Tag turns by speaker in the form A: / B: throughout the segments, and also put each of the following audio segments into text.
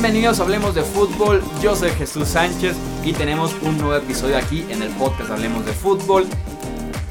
A: Bienvenidos Hablemos de Fútbol, yo soy Jesús Sánchez y tenemos un nuevo episodio aquí en el podcast Hablemos de Fútbol.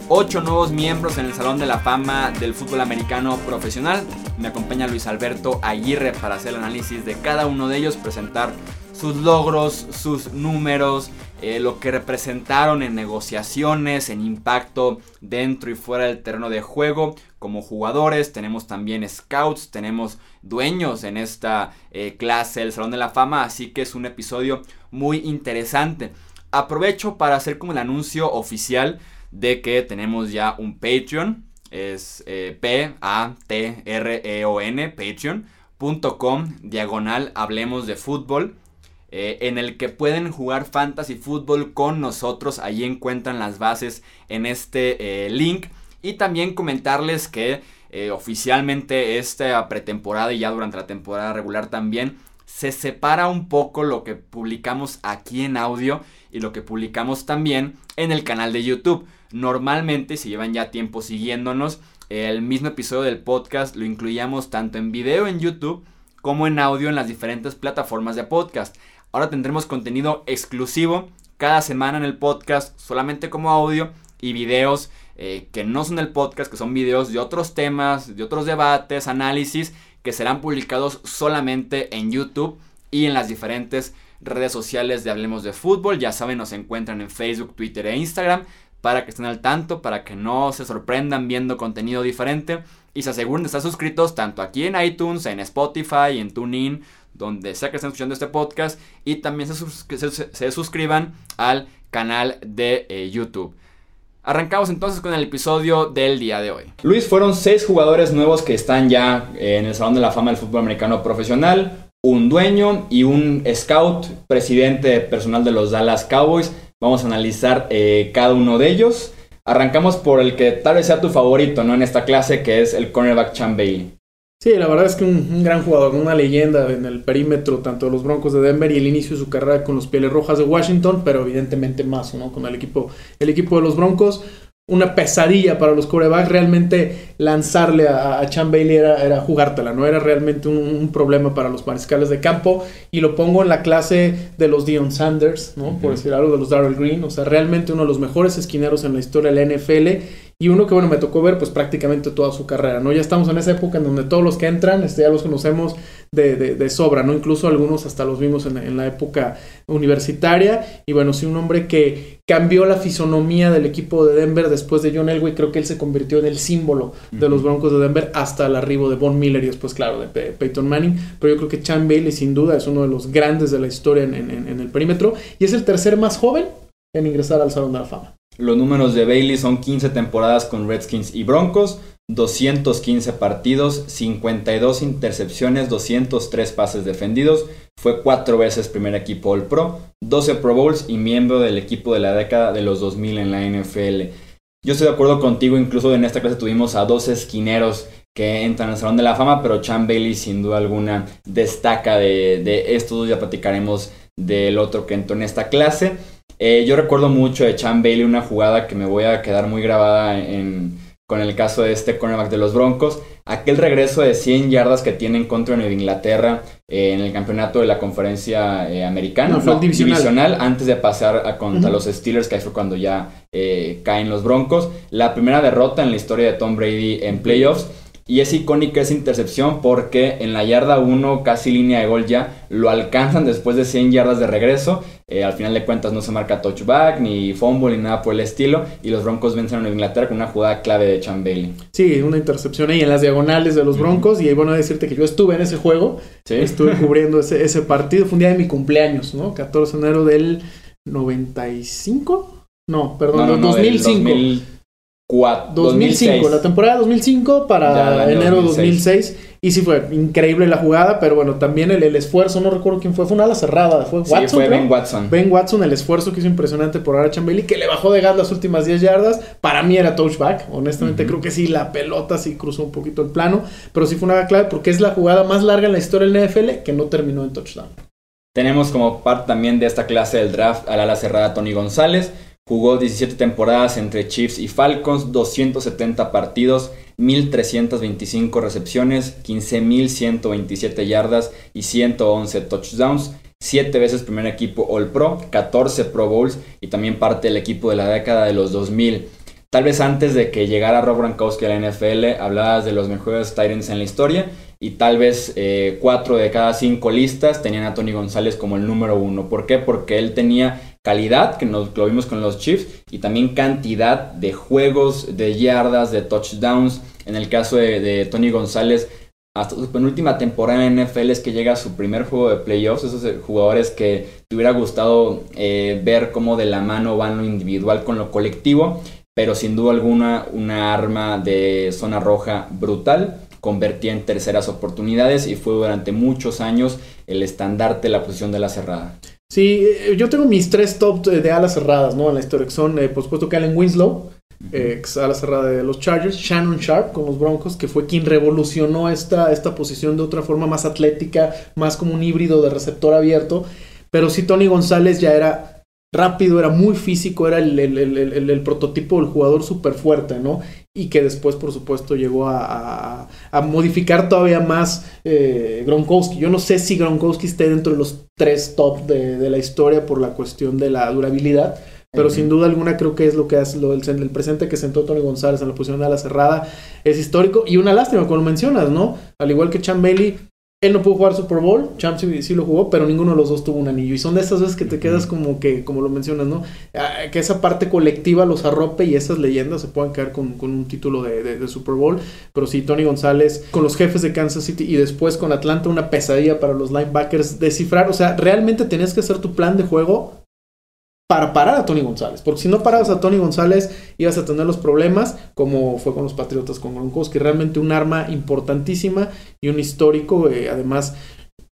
A: Ocho nuevos miembros en el Salón de la Fama del Fútbol Americano Profesional. Me acompaña Luis Alberto Aguirre para hacer el análisis de cada uno de ellos, presentar sus logros, sus números, eh, lo que representaron en negociaciones, en impacto dentro y fuera del terreno de juego como jugadores, tenemos también scouts, tenemos dueños en esta eh, clase del Salón de la Fama, así que es un episodio muy interesante. Aprovecho para hacer como el anuncio oficial de que tenemos ya un Patreon, es eh, P-A-T-R-E-O-N, patreon.com, diagonal, hablemos de fútbol. Eh, en el que pueden jugar fantasy fútbol con nosotros. Ahí encuentran las bases en este eh, link. Y también comentarles que eh, oficialmente esta pretemporada y ya durante la temporada regular también se separa un poco lo que publicamos aquí en audio y lo que publicamos también en el canal de YouTube. Normalmente, si llevan ya tiempo siguiéndonos, el mismo episodio del podcast lo incluíamos tanto en video en YouTube como en audio en las diferentes plataformas de podcast. Ahora tendremos contenido exclusivo cada semana en el podcast, solamente como audio y videos eh, que no son el podcast, que son videos de otros temas, de otros debates, análisis, que serán publicados solamente en YouTube y en las diferentes redes sociales de Hablemos de Fútbol. Ya saben, nos encuentran en Facebook, Twitter e Instagram para que estén al tanto, para que no se sorprendan viendo contenido diferente y se aseguren de estar suscritos tanto aquí en iTunes, en Spotify, en TuneIn donde sea que estén escuchando este podcast y también se, suscriban al canal de eh, YouTube. Arrancamos entonces con el episodio del día de hoy. Luis, fueron seis jugadores nuevos que están ya eh, en el Salón de la Fama del Fútbol Americano Profesional, un dueño y un scout, presidente personal de los Dallas Cowboys. Vamos a analizar eh, cada uno de ellos. Arrancamos por el que tal vez sea tu favorito, ¿no? En esta clase, que es el cornerback Chan Bailey.
B: Sí, la verdad es que un, gran jugador, una leyenda en el perímetro, tanto de los Broncos de Denver y el inicio de su carrera con los Pieles Rojas de Washington, pero evidentemente más, ¿no? Con el equipo, el equipo de los Broncos una pesadilla para los corebacks. Realmente lanzarle a, a Chan Bailey era, era, jugártela, no era realmente un, problema para los mariscales de campo. Y lo pongo en la clase de los Dion Sanders, ¿no? Por decir algo de los Darrell Green. O sea, realmente uno de los mejores esquineros en la historia de la NFL. Y uno que, bueno, me tocó ver pues prácticamente toda su carrera, ¿no? Ya estamos en esa época en donde todos los que entran, este, ya los conocemos de, de, sobra, ¿no? Incluso algunos hasta los vimos en, en la época universitaria. Y bueno, sí, un hombre que cambió la fisonomía del equipo de Denver después de John Elway. Creo que él se convirtió en el símbolo de los Broncos de Denver hasta el arribo de Von Miller y después, claro, de Peyton Manning. Pero yo creo que Chan Bailey, sin duda, es uno de los grandes de la historia en, en el perímetro y es el tercer más joven en ingresar al Salón de la Fama.
A: Los números de Bailey son 15 temporadas con Redskins y Broncos, 215 partidos, 52 intercepciones, 203 pases defendidos. Fue cuatro veces primer equipo All Pro, 12 Pro Bowls y miembro del equipo de la década de los 2000 en la NFL. Yo estoy de acuerdo contigo, incluso en esta clase tuvimos a dos esquineros que entran al Salón de la Fama, pero Chan Bailey sin duda alguna destaca de, de estos, ya platicaremos del otro que entró en esta clase. Eh, yo recuerdo mucho de Chan Bailey una jugada que me voy a quedar muy grabada en, con el caso de este cornerback de los Broncos. Aquel regreso de 100 yardas que tienen contra Nueva Inglaterra eh, en el campeonato de la conferencia eh, americana,
B: no, divisional.
A: antes de pasar a contra los Steelers, que ahí fue cuando ya caen los Broncos. La primera derrota en la historia de Tom Brady en playoffs. Y es icónica esa intercepción porque en la yarda 1, casi línea de gol ya, lo alcanzan después de 100 yardas de regreso. Eh, al final de cuentas no se marca touchback, ni fumble, ni nada por el estilo. Y los Broncos vencen a Inglaterra con una jugada clave de Chan Bailey.
B: Sí, una intercepción ahí en las diagonales de los Broncos. Y bueno decirte que yo estuve en ese juego. Estuve cubriendo ese, ese partido. Fue un día de mi cumpleaños, ¿no? 14 de enero del 95. No, perdón, no, 2005. 2005, la temporada 2005 para enero 2006. Y sí fue increíble la jugada, pero bueno, también el, esfuerzo, no recuerdo quién fue, fue una ala cerrada, fue Watson.
A: fue Ben Watson.
B: Ben Watson, el esfuerzo que hizo impresionante por Ara Bailey, que le bajó de gas las últimas 10 yardas. Para mí era touchback, honestamente creo que sí, la pelota sí cruzó un poquito el plano, pero sí fue una clave porque es la jugada más larga en la historia del NFL que no terminó en touchdown.
A: Tenemos como parte también de esta clase del draft al ala cerrada Tony González, Jugó 17 temporadas entre Chiefs y Falcons, 270 partidos, 1.325 recepciones, 15.127 yardas y 111 touchdowns. 7 veces primer equipo All Pro, 14 Pro Bowls y también parte del equipo de la década de los 2000. Tal vez antes de que llegara Rob Gronkowski a la NFL, hablabas de los mejores Titans en la historia y tal vez eh, cuatro de cada cinco listas tenían a Tony González como el número uno. ¿Por qué? Porque él tenía calidad, que nos, lo vimos con los Chiefs, y también cantidad de juegos, de yardas, de touchdowns. En el caso de, Tony González, hasta su penúltima temporada en NFL es que llega a su primer juego de playoffs. Esos eh, jugadores que te hubiera gustado eh, ver cómo de la mano van lo individual con lo colectivo pero sin duda alguna una arma de zona roja brutal. Convertía en terceras oportunidades y fue durante muchos años el estandarte de la posición de la cerrada.
B: Sí, eh, yo tengo mis tres top de alas cerradas, ¿no? En la historia, que son, eh, por supuesto, Allen Winslow, ex ala cerrada de los Chargers, Shannon Sharp con los Broncos, que fue quien revolucionó esta, esta posición de otra forma más atlética, más como un híbrido de receptor abierto. Pero sí, Tony González ya era rápido, era muy físico, era el, prototipo del jugador súper fuerte, ¿no? Y que después, por supuesto, llegó a, modificar todavía más eh, Gronkowski. Yo no sé si Gronkowski esté dentro de los tres top de, la historia por la cuestión de la durabilidad. Pero sin duda alguna creo que es lo que hace lo, el, presente que sentó Tony González en la posición de ala cerrada es histórico y una lástima, como mencionas, ¿no? Al igual que Chan Bailey, él no pudo jugar Super Bowl, Champs sí, lo jugó, pero ninguno de los dos tuvo un anillo. Y son de esas veces que te quedas como que, como lo mencionas, ¿no? Ah, que esa parte colectiva los arrope y esas leyendas se puedan quedar con, un título de, Super Bowl. Pero sí, Tony González con los jefes de Kansas City y después con Atlanta, una pesadilla para los linebackers descifrar. O sea, realmente tenías que hacer tu plan de juego para parar a Tony González. Porque si no parabas a Tony González, ibas a tener los problemas, como fue con los Patriotas con Gronkowski. Realmente un arma importantísima y un histórico. Eh, además,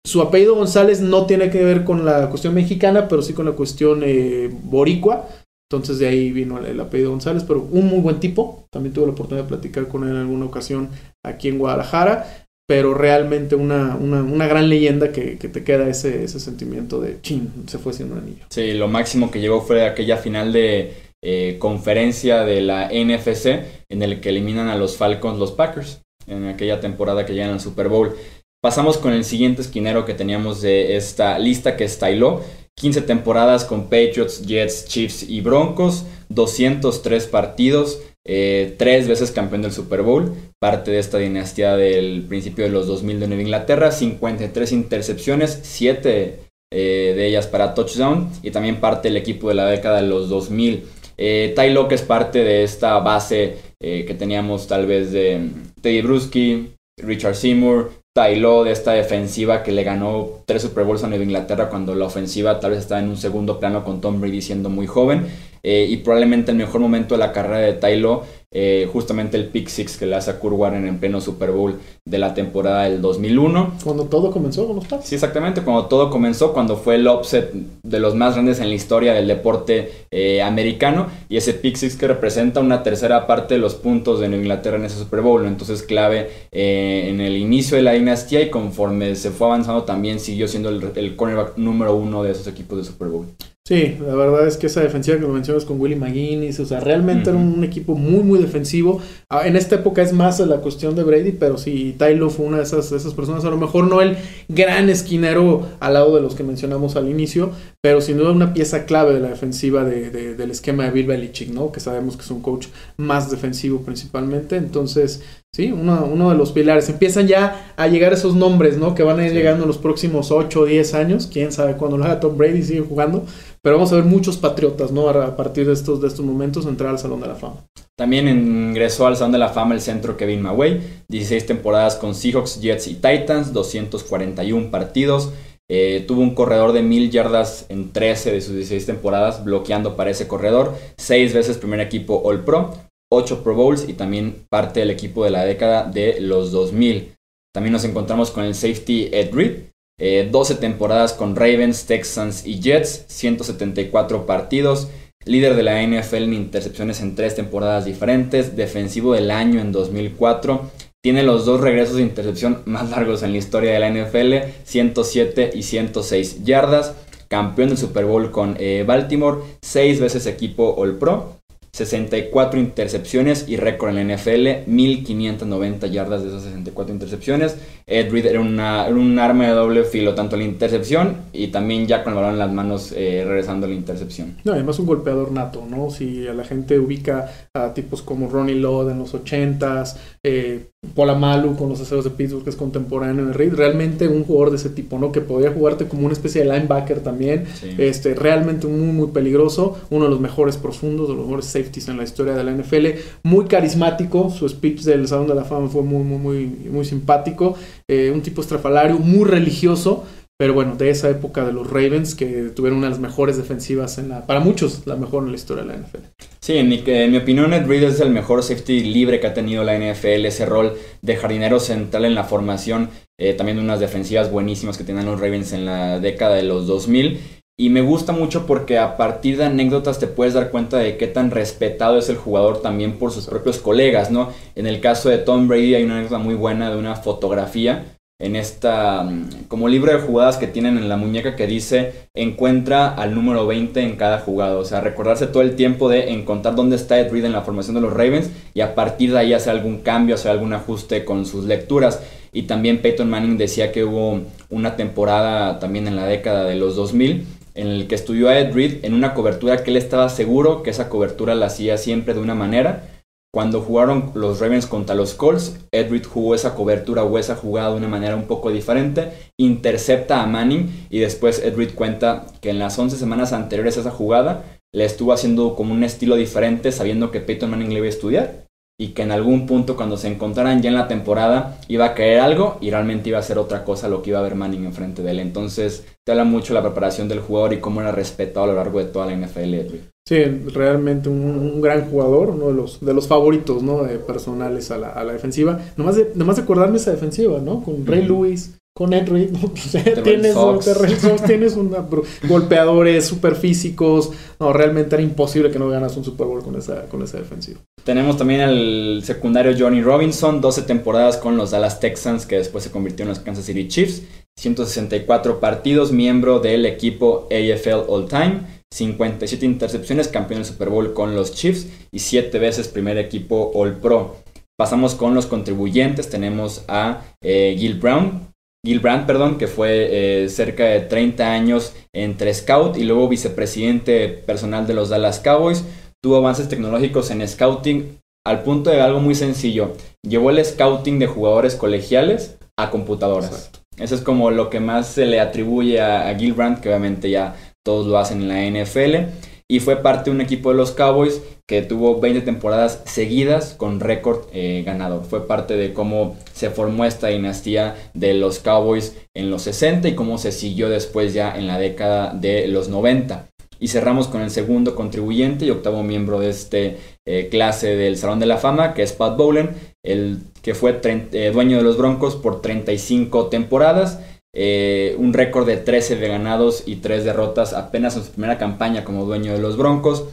B: su apellido González no tiene que ver con la cuestión mexicana, pero sí con la cuestión eh, boricua. Entonces de ahí vino el, apellido González, pero un muy buen tipo. También tuve la oportunidad de platicar con él en alguna ocasión aquí en Guadalajara pero realmente una, una, gran leyenda que, te queda ese, ese sentimiento de chin, se fue siendo un anillo.
A: Sí, lo máximo que llegó fue aquella final de eh, conferencia de la NFC en el que eliminan a los Falcons los Packers en aquella temporada que llegan al Super Bowl. Pasamos con el siguiente esquinero que teníamos de esta lista que es Tylo. 15 temporadas con Patriots, Jets, Chiefs y Broncos, 203 partidos, eh, tres veces campeón del Super Bowl, parte de esta dinastía del principio de los 2000 de Nueva Inglaterra, 53 intercepciones, 7 eh, de ellas para touchdown y también parte del equipo de la década de los 2000. Eh, Ty Locke es parte de esta base eh, que teníamos tal vez de Teddy Bruschi, Richard Seymour, Ty de esta defensiva que le ganó tres Super Bowls a Nueva Inglaterra cuando la ofensiva tal vez estaba en un segundo plano con Tom Brady siendo muy joven. Eh, y probablemente el mejor momento de la carrera de Tylo, eh, justamente el pick six que le hace a Kurt Warren en pleno Super Bowl de la temporada del 2001.
B: Cuando todo comenzó con los Pats.
A: Sí, exactamente, cuando todo comenzó, cuando fue el offset de los más grandes en la historia del deporte eh, americano y ese pick six que representa una tercera parte de los puntos de Nueva Inglaterra en ese Super Bowl, entonces clave en el inicio de la dinastía y conforme se fue avanzando también siguió siendo el, el cornerback número uno de esos equipos de Super Bowl.
B: Sí, la verdad es que esa defensiva que lo mencionas con Willie McGuinness, o sea, realmente era un equipo muy, muy defensivo. Ah, en esta época es más la cuestión de Brady, pero sí, Tylo fue una de esas, esas personas, a lo mejor no el gran esquinero al lado de los que mencionamos al inicio, pero sin duda una pieza clave de la defensiva de, del esquema de Bill Belichick, ¿no? Que sabemos que es un coach más defensivo principalmente, entonces Sí, uno, uno, de los pilares. Empiezan ya a llegar esos nombres, ¿no? Que van a ir llegando en los próximos 8 o 10 años. Quién sabe cuándo lo haga Tom Brady sigue jugando. Pero vamos a ver muchos patriotas, ¿no? A partir de estos, de estos momentos entrar al Salón de la Fama.
A: También ingresó al Salón de la Fama el centro Kevin Maway. 16 temporadas con Seahawks, Jets y Titans. 241 partidos. Eh, tuvo un corredor de mil yardas en 13 de sus 16 temporadas, bloqueando para ese corredor. 6 veces primer equipo All Pro. 8 Pro Bowls y también parte del equipo de la década de los 2000. También nos encontramos con el safety Ed Reed, 12 eh, temporadas con Ravens, Texans y Jets, 174 partidos, líder de la NFL en intercepciones en tres temporadas diferentes, defensivo del año en 2004. Tiene los dos regresos de intercepción más largos en la historia de la NFL, 107 y 106 yardas. Campeón del Super Bowl con eh, Baltimore, seis veces equipo All Pro 64 intercepciones y récord en la NFL, 1590 yardas de esas 64 intercepciones. Ed Reed era, una, un arma de doble filo, tanto la intercepción y también ya con el balón en las manos eh, regresando a la intercepción.
B: No, además un golpeador nato, ¿no? Si la gente ubica a tipos como Ronnie Lott en los 80s, eh, Polamalu con los aceros de Pittsburgh, que es contemporáneo de Reed, realmente un jugador de ese tipo, ¿no? Que podía jugarte como una especie de linebacker también, este, realmente muy, muy peligroso, uno de los mejores profundos, de los mejores safeties en la historia de la NFL, muy carismático, su speech del Salón de la Fama fue muy, muy, muy, muy simpático, eh, un tipo estrafalario, muy religioso, pero bueno, de esa época de los Ravens que tuvieron una de las mejores defensivas en la, para muchos, la mejor en la historia de la NFL.
A: Sí, en mi, opinión, Ed Reed es el mejor safety libre que ha tenido la NFL, ese rol de jardinero central en la formación, eh, también de unas defensivas buenísimas que tenían los Ravens en la década de los 2000. Y me gusta mucho porque a partir de anécdotas te puedes dar cuenta de qué tan respetado es el jugador también por sus propios colegas, ¿no? En el caso de Tom Brady hay una anécdota muy buena de una fotografía en esta mm, como libro de jugadas que tienen en la muñeca que dice encuentra al número 20 en cada jugada, o sea, recordarse todo el tiempo de encontrar dónde está Ed Reed en la formación de los Ravens y a partir de ahí hacer algún cambio, hacer algún ajuste con sus lecturas. Y también Peyton Manning decía que hubo una temporada también en la década de los 2000 en el que estudió a Ed Reed en una cobertura que él estaba seguro que esa cobertura la hacía siempre de una manera cuando jugaron los Ravens contra los Colts, Edward jugó esa cobertura o esa jugada de una manera un poco diferente, intercepta a Manning y después Edward cuenta que en las 11 semanas anteriores a esa jugada le estuvo haciendo como un estilo diferente sabiendo que Peyton Manning le iba a estudiar y que en algún punto cuando se encontraran ya en la temporada iba a caer algo y realmente iba a ser otra cosa lo que iba a ver Manning enfrente de él. Entonces te habla mucho la preparación del jugador y cómo era respetado a lo largo de toda la NFL.
B: Sí, realmente un, gran jugador, uno de los, de los favoritos ¿no? de personales a la, a la defensiva. Nomás de, nomás de acordarme esa defensiva, ¿no? Con Ray Lewis, con Ed Reed, tienes, tienes una, golpeadores super físicos. No, realmente era imposible que no ganas un Super Bowl con esa, con esa defensiva.
A: Tenemos también al secundario Johnny Robinson, 12 temporadas con los Dallas Texans, que después se convirtió en los Kansas City Chiefs, 164 partidos, miembro del equipo AFL All Time, 57 intercepciones, campeón del Super Bowl con los Chiefs y 7 veces primer equipo All Pro. Pasamos con los contribuyentes, tenemos a eh, Gil Brown, Gilbrand, perdón, que fue eh, cerca de 30 años entre scout y luego vicepresidente personal de los Dallas Cowboys. Tuvo avances tecnológicos en scouting al punto de algo muy sencillo. Llevó el scouting de jugadores colegiales a computadoras. Eso es como lo que más se le atribuye a, a Gilbrand, que obviamente ya todos lo hacen en la NFL y fue parte de un equipo de los Cowboys que tuvo 20 temporadas seguidas con récord eh, ganador. Fue parte de cómo se formó esta dinastía de los Cowboys en los 60 y cómo se siguió después ya en la década de los 90. Y cerramos con el segundo contribuyente y octavo miembro de este eh, clase del Salón de la Fama, que es Pat Bowlen, el que fue eh, dueño de los Broncos por 35 temporadas eh, un récord de 13 de ganados y 3 derrotas apenas en su primera campaña como dueño de los Broncos.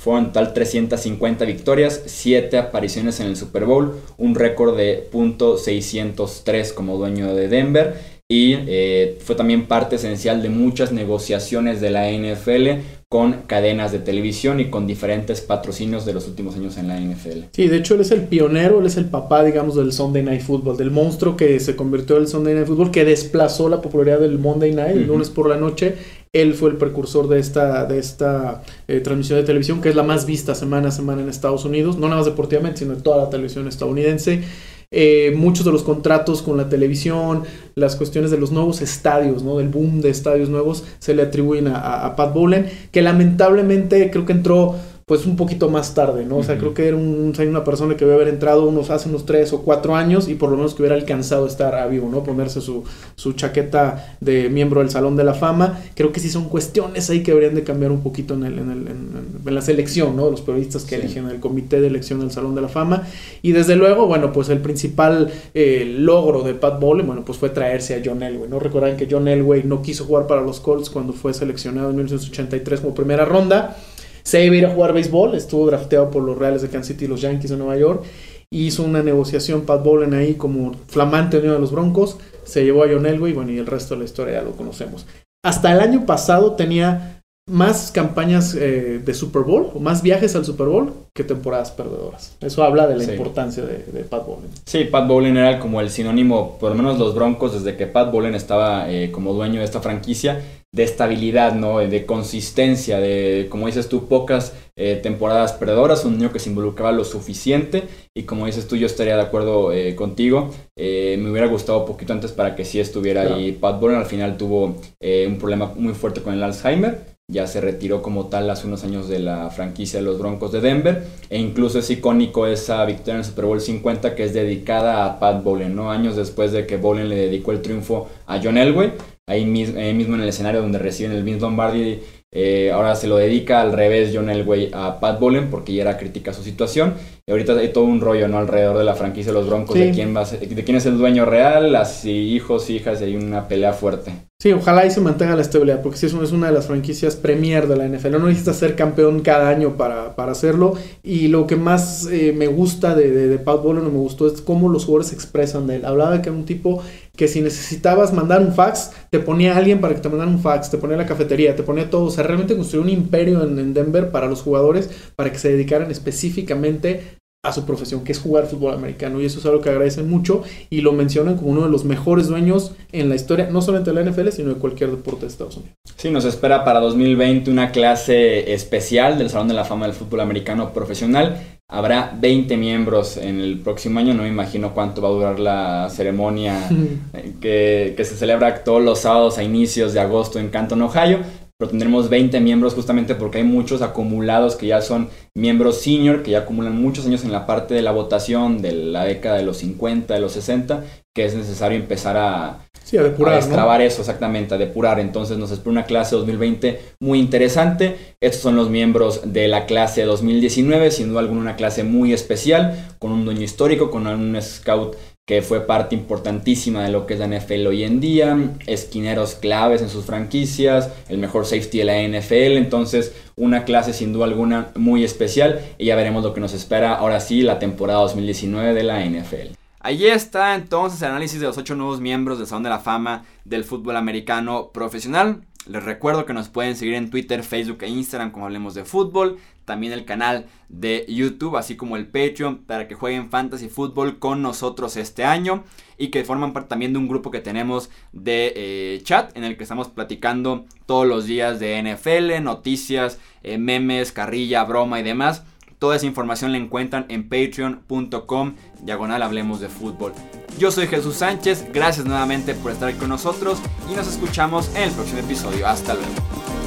A: Fueron tal 350 victorias, 7 apariciones en el Super Bowl, un récord de .603 como dueño de Denver y eh, fue también parte esencial de muchas negociaciones de la NFL con cadenas de televisión y con diferentes patrocinios de los últimos años en la NFL.
B: Sí, de hecho él es el pionero, él es el papá, digamos, del Sunday Night Football, del monstruo que se convirtió en el Sunday Night Football, que desplazó la popularidad del Monday Night, el lunes por la noche. Él fue el precursor de esta, de esta eh, transmisión de televisión, que es la más vista semana a semana en Estados Unidos, no nada más deportivamente, sino en toda la televisión estadounidense. Eh, muchos de los contratos con la televisión, las cuestiones de los nuevos estadios, ¿no? Del boom de estadios nuevos, se le atribuyen a, a Pat Bowlen, que lamentablemente creo que entró pues un poquito más tarde, ¿no? O sea, creo que era un, una persona que debe haber entrado unos hace unos tres o cuatro años y por lo menos que hubiera alcanzado a estar a vivo, ¿no? Ponerse su, su chaqueta de miembro del Salón de la Fama. Creo que sí son cuestiones ahí que deberían de cambiar un poquito en, el, en, el, en, la selección, ¿no? Los periodistas que eligen el comité de elección del Salón de la Fama. Y desde luego, bueno, pues el principal eh, logro de Pat Bowlen, bueno, pues fue traerse a John Elway, ¿no? Recuerdan que John Elway no quiso jugar para los Colts cuando fue seleccionado en 1983 como primera ronda se iba a ir a jugar béisbol, estuvo drafteado por los Reales de Kansas City y los Yankees de Nueva York. Hizo una negociación Pat Bowlen ahí como flamante unido de los Broncos. Se llevó a John Elway, bueno, y el resto de la historia ya lo conocemos. Hasta el año pasado tenía más campañas eh, de Super Bowl o más viajes al Super Bowl que temporadas perdedoras. Eso habla de la importancia de, Pat Bowlen.
A: Sí, Pat Bowlen era como el sinónimo, por lo menos los Broncos, desde que Pat Bowlen estaba eh, como dueño de esta franquicia, de estabilidad, ¿no? De consistencia, de, como dices tú, pocas eh, temporadas perdedoras, un niño que se involucraba lo suficiente y como dices tú, yo estaría de acuerdo contigo. me hubiera gustado un poquito antes para que sí estuviera ahí Pat Bowlen, al final tuvo un problema muy fuerte con el Alzheimer ya se retiró como tal hace unos años de la franquicia de los Broncos de Denver e incluso es icónico esa victoria en el Super Bowl 50 que es dedicada a Pat Bowlen, ¿no? Años después de que Bowlen le dedicó el triunfo a John Elway, ahí mismo, en el escenario donde reciben el Vince Lombardi, eh, ahora se lo dedica al revés John Elway a Pat Bowlen porque ya era crítica su situación y ahorita hay todo un rollo, ¿no? Alrededor de la franquicia de los Broncos, de, quién va de quién es el dueño real, las hijos, hijas, y hay una pelea fuerte.
B: Sí, ojalá y se mantenga la estabilidad, porque sí es una de las franquicias premier de la NFL. No necesitas ser campeón cada año para, hacerlo. Y lo que más eh, me gusta de, de, Pat Bowlen, me gustó, es cómo los jugadores se expresan de él. Hablaba de que era un tipo que si necesitabas mandar un fax, te ponía a alguien para que te mandara un fax, te ponía la cafetería, te ponía todo. O sea, realmente construyó un imperio en, en Denver para los jugadores, para que se dedicaran específicamente a su profesión, que es jugar fútbol americano. Y eso es algo que agradecen mucho y lo mencionan como uno de los mejores dueños en la historia, no solamente de la NFL, sino de cualquier deporte de Estados Unidos.
A: Sí, nos espera para 2020 una clase especial del Salón de la Fama del Fútbol Americano Profesional. Habrá 20 miembros en el próximo año, no me imagino cuánto va a durar la ceremonia que, que se celebra todos los sábados a inicios de agosto en Canton, Ohio pero tendremos 20 miembros justamente porque hay muchos acumulados que ya son miembros senior, que ya acumulan muchos años en la parte de la votación de la década de los 50, de los 60, que es necesario empezar a,
B: sí, a depurar. A
A: extrabar eso, exactamente, a depurar. Entonces nos espera una clase 2020 muy interesante. Estos son los miembros de la clase 2019, sin duda alguna una clase muy especial, con un dueño histórico, con un scout que fue parte importantísima de lo que es la NFL hoy en día, esquineros claves en sus franquicias, el mejor safety de la NFL, entonces una clase sin duda alguna muy especial y ya veremos lo que nos espera ahora sí la temporada 2019 de la NFL. Allí está entonces el análisis de los ocho nuevos miembros del Salón de la Fama del fútbol americano profesional. Les recuerdo que nos pueden seguir en Twitter, Facebook e Instagram como hablemos de fútbol. También el canal de YouTube, así como el Patreon, para que jueguen fantasy fútbol con nosotros este año. Y que forman parte también de un grupo que tenemos de eh, chat en el que estamos platicando todos los días de NFL, noticias, eh, memes, carrilla, broma y demás. Toda esa información la encuentran en patreon.com diagonal hablemos de fútbol. Yo soy Jesús Sánchez, gracias nuevamente por estar con nosotros y nos escuchamos en el próximo episodio. Hasta luego.